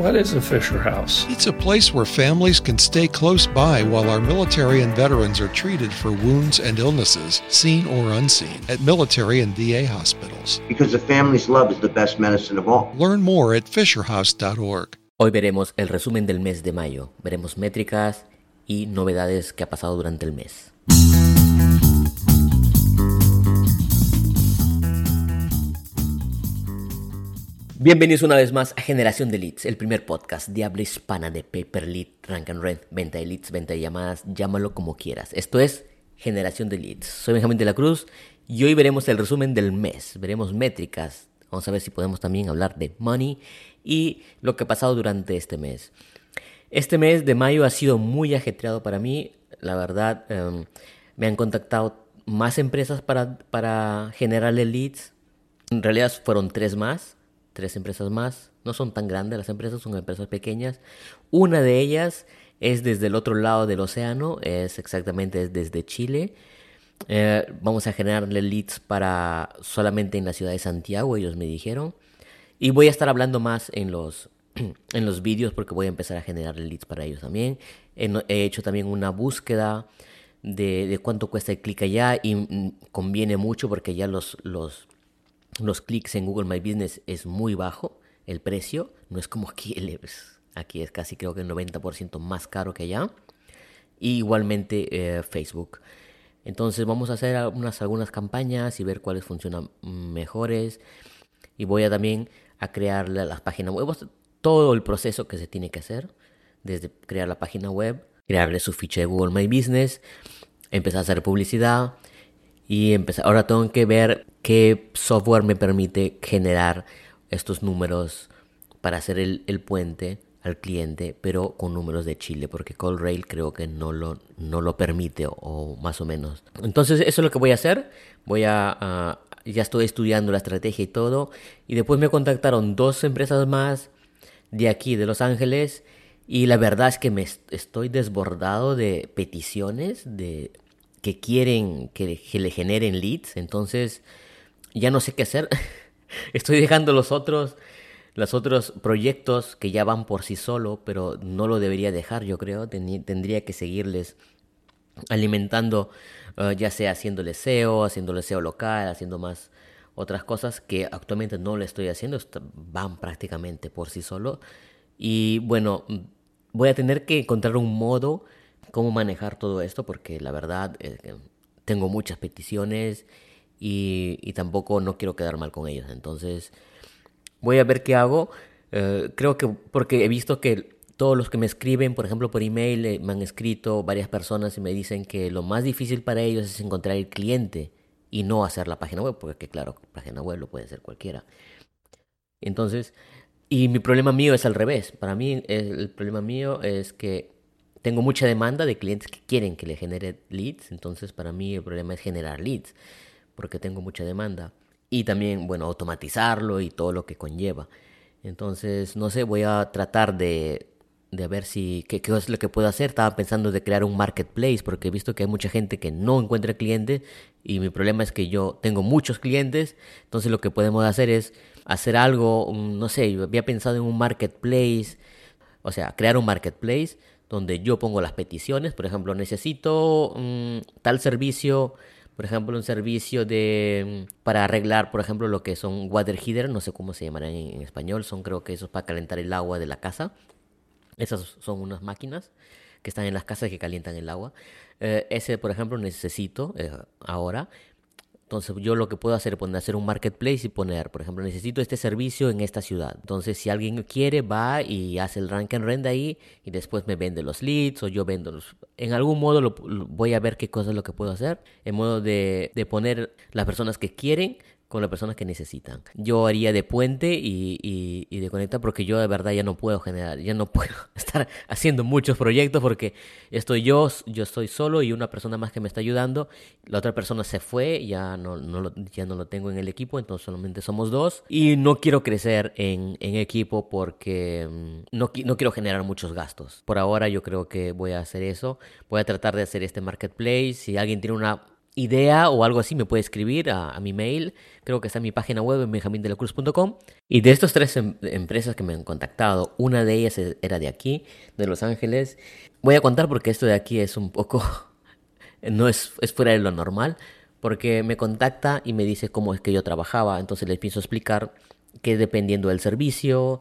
What is a Fisher House? It's a place where families can stay close by while our military and veterans are treated for wounds and illnesses, seen or unseen, at military and VA hospitals. Because the family's love is the best medicine of all. Learn more at fisherhouse.org. Hoy veremos el resumen del mes de mayo. Veremos métricas y novedades que ha pasado durante el mes. Bienvenidos una vez más a Generación de Leads, el primer podcast de habla hispana de Paper Lead, Rank and Rent, venta de leads, venta de llamadas, llámalo como quieras. Esto es Generación de Leads. Soy Benjamín de la Cruz y hoy veremos el resumen del mes. Veremos métricas. Vamos a ver si podemos también hablar de money y lo que ha pasado durante este mes. Este mes de mayo ha sido muy ajetreado para mí. La verdad, em, me han contactado más empresas para, para generarle leads. En realidad fueron tres más tres empresas más. No son tan grandes las empresas, son empresas pequeñas. Una de ellas es desde el otro lado del océano, es exactamente desde Chile. Eh, vamos a generarle leads para solamente en la ciudad de Santiago, ellos me dijeron. Y voy a estar hablando más en los, en los vídeos porque voy a empezar a generar leads para ellos también. He, he hecho también una búsqueda de, de cuánto cuesta el clic allá y mm, conviene mucho porque ya los los clics en Google My Business es muy bajo el precio, no es como aquí, aquí es casi creo que el 90% más caro que allá. Y igualmente eh, Facebook. Entonces vamos a hacer algunas, algunas campañas y ver cuáles funcionan mejores. Y voy a también a crear las páginas web, todo el proceso que se tiene que hacer, desde crear la página web, crearle su ficha de Google My Business, empezar a hacer publicidad, y empezar. Ahora tengo que ver qué software me permite generar estos números para hacer el, puente al cliente, pero con números de Chile, porque CallRail creo que no lo, no lo permite, o, más o menos. Entonces, eso es lo que voy a hacer. Voy a, ya estoy estudiando la estrategia y todo. Y después me contactaron dos empresas más de aquí, de Los Ángeles. Y la verdad es que me estoy desbordado de peticiones de que quieren que, le generen leads, entonces ya no sé qué hacer. Estoy dejando los otros, los otros proyectos que ya van por sí solo, pero no lo debería dejar, yo creo. tendría que seguirles alimentando, eh, ya sea haciéndole SEO, haciéndole SEO local, haciendo más otras cosas que actualmente no le estoy haciendo, van prácticamente por sí solo. Y bueno, voy a tener que encontrar un modo cómo manejar todo esto, porque la verdad tengo muchas peticiones y, tampoco no quiero quedar mal con ellos. Entonces, voy a ver qué hago. Eh, creo que porque he visto que todos los que me escriben, por ejemplo, por email, eh, me han escrito varias personas y me dicen que lo más difícil para ellos es encontrar el cliente y no hacer la página web, porque claro, página web lo puede hacer cualquiera. Entonces, y mi problema mío es al revés. Para mí, el problema mío es que tengo mucha demanda de clientes que quieren que le genere leads, entonces para mí el problema es generar leads, porque tengo mucha demanda. Y también, bueno, automatizarlo y todo lo que conlleva. Entonces, no sé, voy a tratar de, de ver si qué, qué, es lo que puedo hacer. Estaba pensando de crear un marketplace porque he visto que hay mucha gente que no encuentra clientes y mi problema es que yo tengo muchos clientes. Entonces, lo que podemos hacer es hacer algo, no sé, yo había pensado en un marketplace, o sea, crear un marketplace donde yo pongo las peticiones, por ejemplo, necesito mm, tal servicio, por ejemplo, un servicio de mm, para arreglar, por ejemplo, lo que son water heater, no sé cómo se llamarán en, español, son creo que esos para calentar el agua de la casa. Esas son unas máquinas que están en las casas que calientan el agua. Eh, ese, por ejemplo, necesito eh, ahora. Entonces yo lo que puedo hacer es poner, hacer un marketplace y poner, por ejemplo, necesito este servicio en esta ciudad. Entonces si alguien quiere, va y hace el rank and rent ahí y después me vende los leads o yo vendo los... En algún modo lo, voy a ver qué cosa es lo que puedo hacer. En modo de, de poner las personas que quieren con las personas que necesitan. Yo haría de puente y, y, de conectar porque yo de verdad ya no puedo generar, ya no puedo estar haciendo muchos proyectos porque estoy yo, yo estoy solo y una persona más que me está ayudando. La otra persona se fue, ya no, no lo, ya no lo tengo en el equipo, entonces solamente somos dos. Y no quiero crecer en, en equipo porque mm, no, no quiero generar muchos gastos. Por ahora yo creo que voy a hacer eso. Voy a tratar de hacer este marketplace. Si alguien tiene una idea o algo así, me puede escribir a, mi mail. Creo que está en mi página web en benjamindelacruz.com. Y de estas tres em, empresas que me han contactado, una de ellas e, era de aquí, de Los Ángeles. Voy a contar porque esto de aquí es un poco, no es, es fuera de lo normal, porque me contacta y me dice cómo es que yo trabajaba. Entonces les pienso explicar que dependiendo del servicio,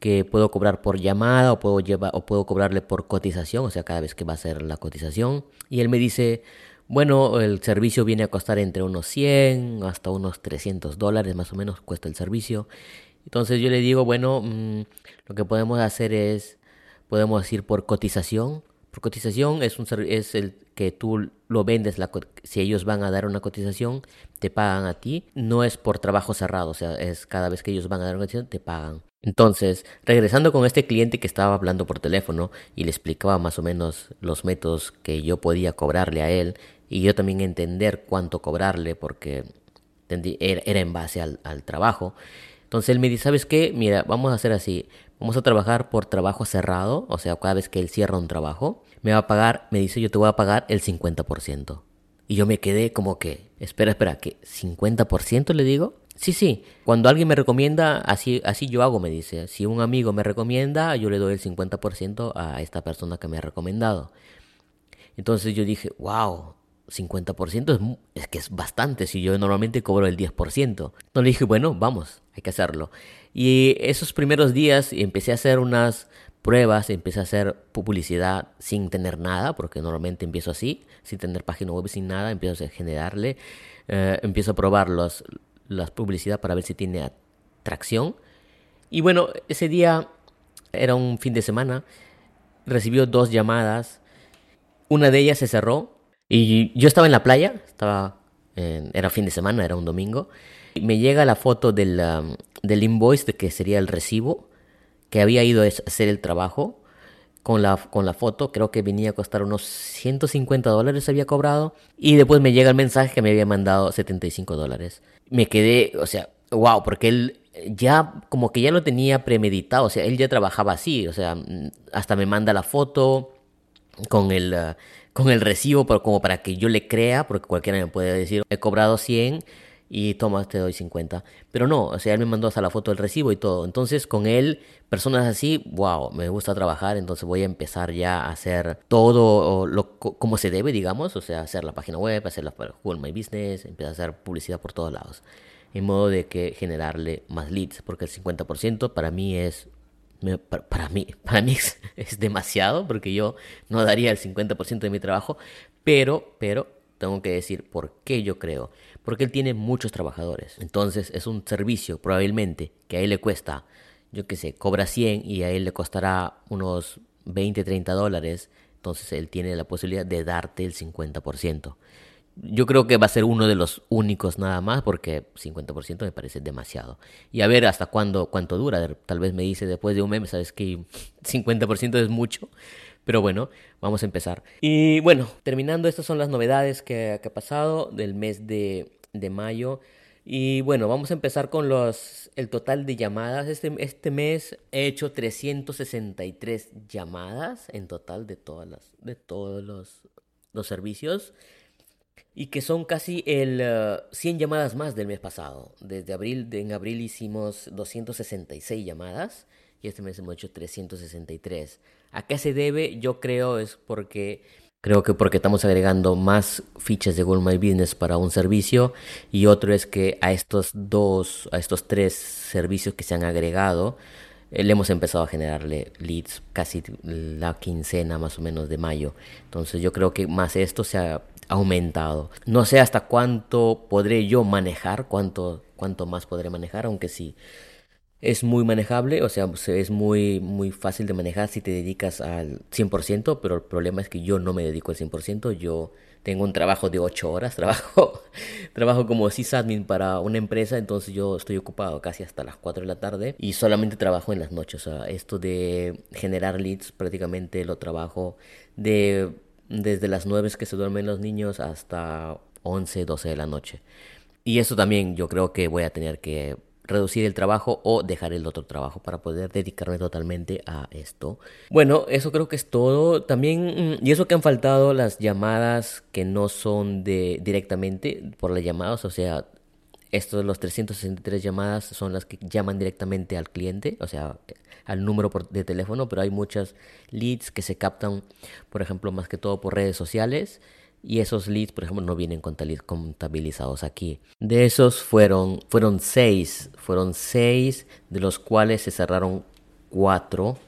que puedo cobrar por llamada o puedo, llevar, o puedo cobrarle por cotización, o sea, cada vez que va a ser la cotización. Y él me dice, bueno, el servicio viene a costar entre unos 100 hasta unos 300 dólares más o menos cuesta el servicio. Entonces yo le digo, bueno, mm, lo que podemos hacer es, podemos ir por cotización. Por cotización es, un, es el que tú lo vendes, la, si ellos van a dar una cotización, te pagan a ti. No es por trabajo cerrado, o sea, es cada vez que ellos van a dar una cotización, te pagan. Entonces, regresando con este cliente que estaba hablando por teléfono y le explicaba más o menos los métodos que yo podía cobrarle a él, y yo también entender cuánto cobrarle porque era en base al, trabajo. Entonces él me dice, ¿sabes qué? Mira, vamos a hacer así. Vamos a trabajar por trabajo cerrado, o sea, cada vez que él cierra un trabajo, me va a pagar, me dice, yo te voy a pagar el 50%. Y yo me quedé como que, espera, espera, ¿qué? ¿50% le digo? Sí, sí, cuando alguien me recomienda, así, así yo hago, me dice. Si un amigo me recomienda, yo le doy el 50% a esta persona que me ha recomendado. Entonces yo dije, wow, 50% es, es que es bastante, si yo normalmente cobro el 10%. No le dije, bueno, vamos, hay que hacerlo. Y esos primeros días empecé a hacer unas pruebas, empecé a hacer publicidad sin tener nada, porque normalmente empiezo así, sin tener página web, sin nada, empiezo a generarle, eh, empiezo a probar los, las publicidad para ver si tiene atracción. Y bueno, ese día era un fin de semana, recibió dos llamadas, una de ellas se cerró y yo estaba en la playa, estaba era fin de semana, era un domingo. Y me llega la foto del, um, del invoice, de que sería el recibo, que había ido a hacer el trabajo. Con la, con la foto, creo que venía a costar unos 150 dólares, había cobrado. Y después me llega el mensaje que me había mandado 75 dólares. Me quedé, o sea, wow, porque él ya como que ya lo tenía premeditado, o sea, él ya trabajaba así, o sea, hasta me manda la foto con el, uh, con el recibo pero como para que yo le crea, porque cualquiera me puede decir, he cobrado 100 y toma, te doy 50. Pero no, o sea, él me mandó hasta la foto del recibo y todo. Entonces, con él, personas así, wow, me gusta trabajar, entonces voy a empezar ya a hacer todo lo, como se debe, digamos, o sea, hacer la página web, hacer la Google My Business, empezar a hacer publicidad por todos lados. En modo de que generarle más leads, porque el 50% para mí es para mí, para mí es, demasiado porque yo no daría el 50% de mi trabajo, pero, pero tengo que decir por qué yo creo. Porque él tiene muchos trabajadores. Entonces es un servicio probablemente que a él le cuesta, yo qué sé, cobra 100 y a él le costará unos 20, 30 dólares. Entonces él tiene la posibilidad de darte el 50%. Yo creo que va a ser uno de los únicos nada más porque 50% me parece demasiado. Y a ver hasta cuándo, cuánto dura. Tal vez me dice después de un mes, sabes que 50% es mucho. Pero bueno, vamos a empezar. Y bueno, terminando, estas son las novedades que, ha pasado del mes de, de, mayo. Y bueno, vamos a empezar con los, el total de llamadas. Este, este mes he hecho 363 llamadas en total de, todas las, de todos los, los servicios y que son casi el 100 eh, llamadas más del mes pasado. Desde abril, en abril hicimos 266 llamadas y este mes hemos hecho 363. ¿A qué se debe? Yo creo es porque creo que porque estamos agregando más fichas de Google My Business para un servicio y otro es que a estos dos, a estos tres servicios que se han agregado eh, le hemos empezado a generarle leads casi la quincena más o menos de mayo. Entonces yo creo que más esto se ha aumentado. No sé hasta cuánto podré yo manejar, cuánto, cuánto más podré manejar, aunque sí es muy manejable, o sea, es muy, muy fácil de manejar si te dedicas al 100%, pero el problema es que yo no me dedico al 100%, yo tengo un trabajo de 8 horas, trabajo, trabajo como sysadmin para una empresa, entonces yo estoy ocupado casi hasta las 4 de la tarde y solamente trabajo en las noches, o sea, esto de generar leads prácticamente lo trabajo de desde las 9 que se duermen los niños hasta 11, 12 de la noche. Y eso también yo creo que voy a tener que reducir el trabajo o dejar el otro trabajo para poder dedicarme totalmente a esto. Bueno, eso creo que es todo. También, mm, y eso que han faltado las llamadas que no son de directamente por las llamadas, o sea, estos los 363 llamadas son las que llaman directamente al cliente, o sea, al número de teléfono, pero hay muchas leads que se captan, por ejemplo, más que todo por redes sociales y esos leads, por ejemplo, no vienen contabilizados aquí. De esos fueron, fueron seis, fueron seis, de los cuales se cerraron cuatro.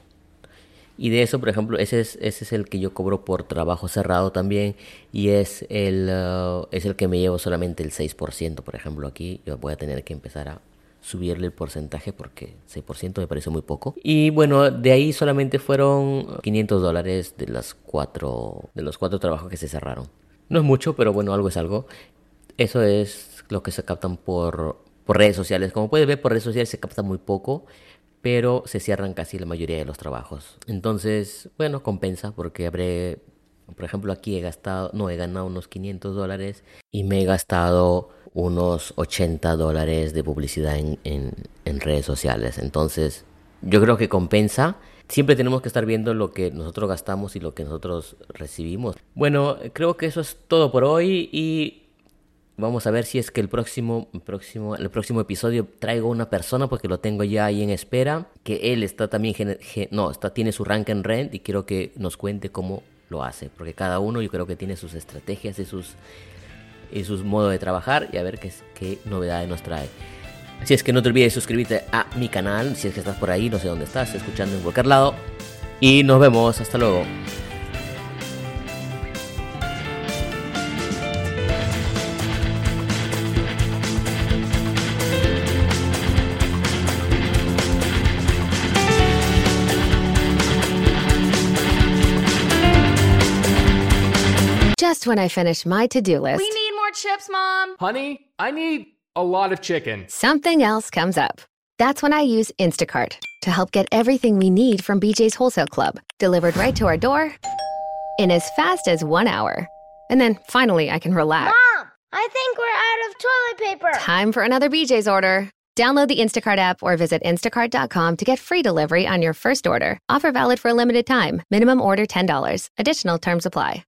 Y de eso, por ejemplo, ese es, ese es el que yo cobro por trabajo cerrado también. Y es el, uh, es el que me llevo solamente el 6%, por ejemplo, aquí. Yo voy a tener que empezar a subirle el porcentaje porque 6% me parece muy poco. Y bueno, de ahí solamente fueron 500 dólares de, las cuatro, de los cuatro trabajos que se cerraron. No es mucho, pero bueno, algo es algo. Eso es lo que se captan por, por redes sociales. Como puedes ver, por redes sociales se capta muy poco, pero se cierran casi la mayoría de los trabajos. Entonces, bueno, compensa porque habré, por ejemplo, aquí he gastado, no, he ganado unos 500 dólares y me he gastado unos 80 dólares de publicidad en, en, redes sociales. Entonces, yo creo que compensa siempre tenemos que estar viendo lo que nosotros gastamos y lo que nosotros recibimos. Bueno, creo que eso es todo por hoy y vamos a ver si es que el próximo, próximo, el próximo episodio traigo una persona porque lo tengo ya ahí en espera, que él está también, no, está, tiene su rank en rent y quiero que nos cuente cómo lo hace, porque cada uno yo creo que tiene sus estrategias y sus, y sus modos de trabajar y a ver qué, qué novedades nos trae. Si es que no te olvides suscribirte a mi canal, si es que estás por ahí, no sé dónde estás, escuchando en cualquier lado. Y nos vemos, hasta luego. Just when I finish my to-do list. We need more chips, Mom. Honey, I need a lot of chicken. Something else comes up. That's when I use Instacart to help get everything we need from BJ's Wholesale Club delivered right to our door in as fast as one hour. And then finally, I can relax. Mom, I think we're out of toilet paper. Time for another BJ's order. Download the Instacart app or visit instacart.com to get free delivery on your first order. Offer valid for a limited time. Minimum order $10. Additional terms apply.